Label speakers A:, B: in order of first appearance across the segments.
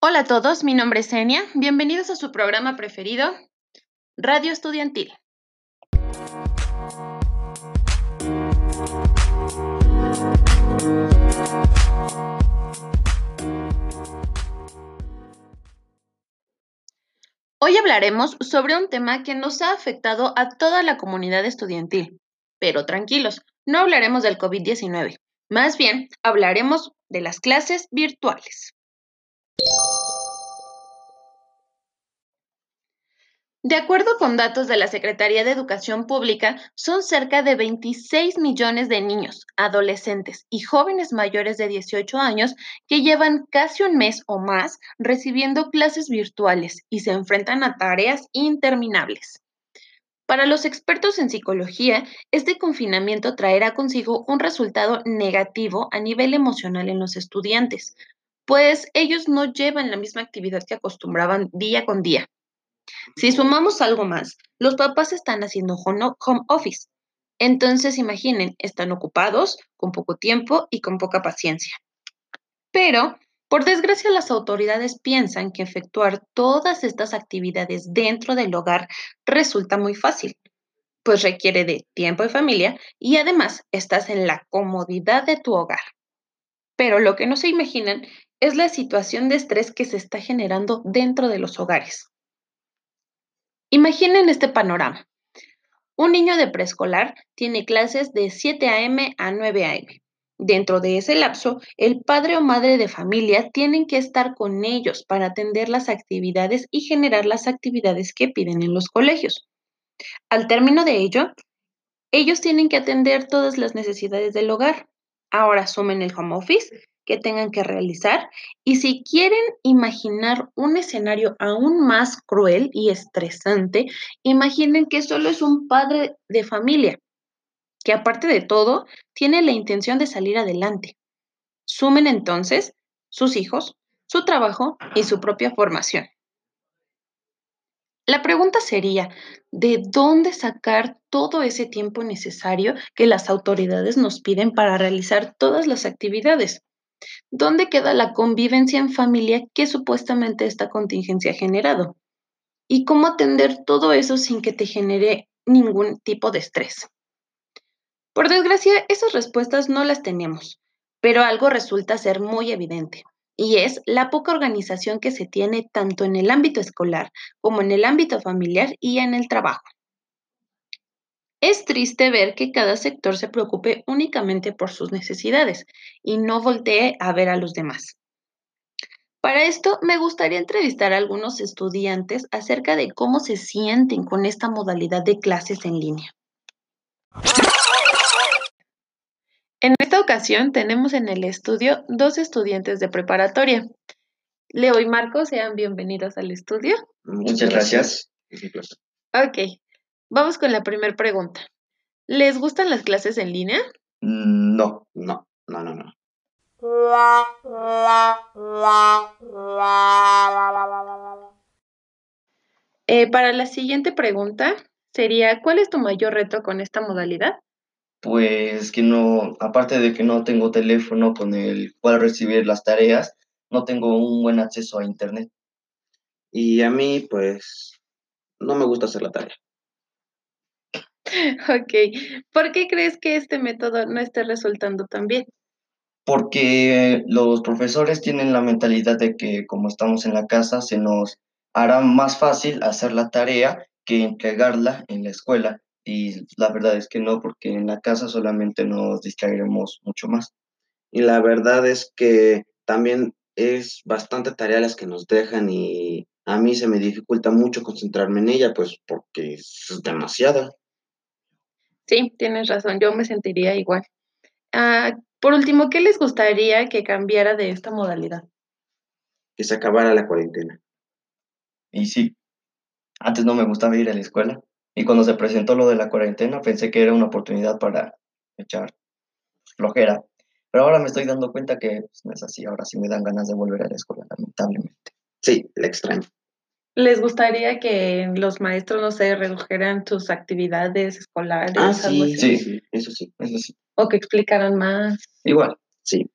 A: Hola a todos, mi nombre es Enia. Bienvenidos a su programa preferido, Radio Estudiantil. Hoy hablaremos sobre un tema que nos ha afectado a toda la comunidad estudiantil. Pero tranquilos, no hablaremos del COVID-19. Más bien, hablaremos de las clases virtuales. De acuerdo con datos de la Secretaría de Educación Pública, son cerca de 26 millones de niños, adolescentes y jóvenes mayores de 18 años que llevan casi un mes o más recibiendo clases virtuales y se enfrentan a tareas interminables. Para los expertos en psicología, este confinamiento traerá consigo un resultado negativo a nivel emocional en los estudiantes, pues ellos no llevan la misma actividad que acostumbraban día con día si sumamos algo más, los papás están haciendo home office. Entonces, imaginen, están ocupados, con poco tiempo y con poca paciencia. Pero, por desgracia, las autoridades piensan que efectuar todas estas actividades dentro del hogar resulta muy fácil, pues requiere de tiempo y familia y además estás en la comodidad de tu hogar. Pero lo que no se imaginan es la situación de estrés que se está generando dentro de los hogares. Imaginen este panorama. Un niño de preescolar tiene clases de 7 a.m. a 9 a.m. Dentro de ese lapso, el padre o madre de familia tienen que estar con ellos para atender las actividades y generar las actividades que piden en los colegios. Al término de ello, ellos tienen que atender todas las necesidades del hogar. Ahora sumen el home office que tengan que realizar y si quieren imaginar un escenario aún más cruel y estresante, imaginen que solo es un padre de familia que aparte de todo tiene la intención de salir adelante. Sumen entonces sus hijos, su trabajo y su propia formación. La pregunta sería, ¿de dónde sacar todo ese tiempo necesario que las autoridades nos piden para realizar todas las actividades? ¿Dónde queda la convivencia en familia que supuestamente esta contingencia ha generado? ¿Y cómo atender todo eso sin que te genere ningún tipo de estrés? Por desgracia, esas respuestas no las tenemos, pero algo resulta ser muy evidente, y es la poca organización que se tiene tanto en el ámbito escolar como en el ámbito familiar y en el trabajo. Es triste ver que cada sector se preocupe únicamente por sus necesidades y no voltee a ver a los demás. Para esto, me gustaría entrevistar a algunos estudiantes acerca de cómo se sienten con esta modalidad de clases en línea. En esta ocasión tenemos en el estudio dos estudiantes de preparatoria. Leo y Marco, sean bienvenidos al estudio.
B: Muchas gracias.
A: Ok, Vamos con la primera pregunta. ¿Les gustan las clases en línea?
B: Mm, no, no, no, no, no.
A: Eh, para la siguiente pregunta sería, ¿cuál es tu mayor reto con esta modalidad?
B: Pues que no, aparte de que no tengo teléfono con el cual recibir las tareas, no tengo un buen acceso a internet.
C: Y a mí, pues, no me gusta hacer la tarea.
A: Ok. ¿Por qué crees que este método no esté resultando tan bien?
B: Porque los profesores tienen la mentalidad de que como estamos en la casa, se nos hará más fácil hacer la tarea que entregarla en la escuela. Y la verdad es que no, porque en la casa solamente nos distraeremos mucho más.
C: Y la verdad es que también es bastante tarea las que nos dejan y a mí se me dificulta mucho concentrarme en ella, pues porque es demasiada.
A: Sí, tienes razón, yo me sentiría igual. Ah, por último, ¿qué les gustaría que cambiara de esta modalidad?
C: Que se acabara la cuarentena.
B: Y sí, antes no me gustaba ir a la escuela y cuando se presentó lo de la cuarentena pensé que era una oportunidad para echar flojera, pero ahora me estoy dando cuenta que pues, no es así, ahora sí me dan ganas de volver a la escuela, lamentablemente.
C: Sí, la extraño.
A: ¿Les gustaría que los maestros, no se redujeran sus actividades escolares?
C: Ah, sí, sí, eso sí, eso sí.
A: O que explicaran más.
B: Igual.
C: Sí.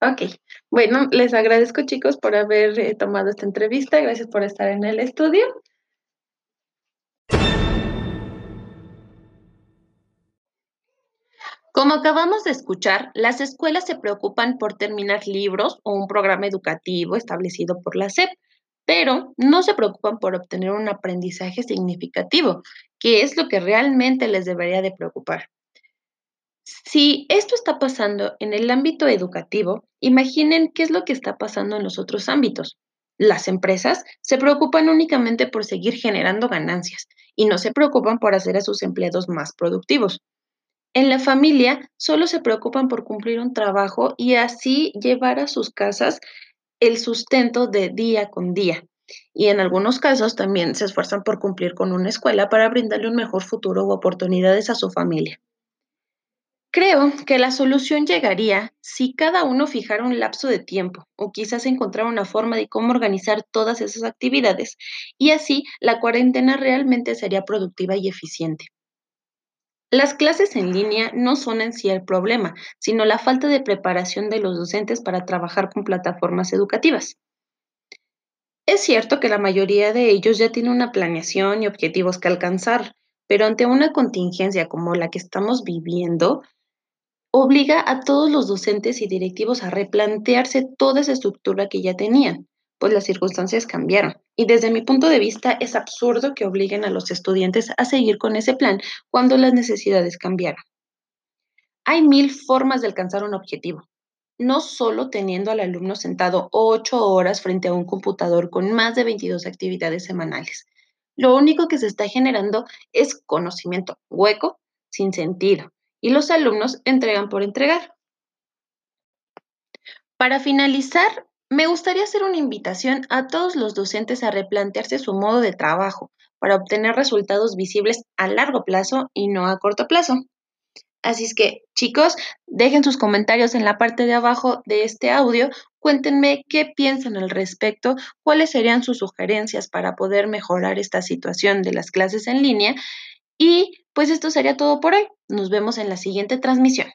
A: Ok, bueno, les agradezco chicos por haber eh, tomado esta entrevista, gracias por estar en el estudio. Como acabamos de escuchar, las escuelas se preocupan por terminar libros o un programa educativo establecido por la SEP, pero no se preocupan por obtener un aprendizaje significativo, que es lo que realmente les debería de preocupar. Si esto está pasando en el ámbito educativo, imaginen qué es lo que está pasando en los otros ámbitos. Las empresas se preocupan únicamente por seguir generando ganancias y no se preocupan por hacer a sus empleados más productivos. En la familia solo se preocupan por cumplir un trabajo y así llevar a sus casas el sustento de día con día. Y en algunos casos también se esfuerzan por cumplir con una escuela para brindarle un mejor futuro u oportunidades a su familia. Creo que la solución llegaría si cada uno fijara un lapso de tiempo o quizás encontrar una forma de cómo organizar todas esas actividades y así la cuarentena realmente sería productiva y eficiente. Las clases en línea no son en sí el problema, sino la falta de preparación de los docentes para trabajar con plataformas educativas. Es cierto que la mayoría de ellos ya tienen una planeación y objetivos que alcanzar, pero ante una contingencia como la que estamos viviendo, obliga a todos los docentes y directivos a replantearse toda esa estructura que ya tenían pues las circunstancias cambiaron. Y desde mi punto de vista es absurdo que obliguen a los estudiantes a seguir con ese plan cuando las necesidades cambiaron. Hay mil formas de alcanzar un objetivo, no solo teniendo al alumno sentado ocho horas frente a un computador con más de 22 actividades semanales. Lo único que se está generando es conocimiento hueco, sin sentido, y los alumnos entregan por entregar. Para finalizar, me gustaría hacer una invitación a todos los docentes a replantearse su modo de trabajo para obtener resultados visibles a largo plazo y no a corto plazo. Así es que, chicos, dejen sus comentarios en la parte de abajo de este audio. Cuéntenme qué piensan al respecto, cuáles serían sus sugerencias para poder mejorar esta situación de las clases en línea. Y pues esto sería todo por hoy. Nos vemos en la siguiente transmisión.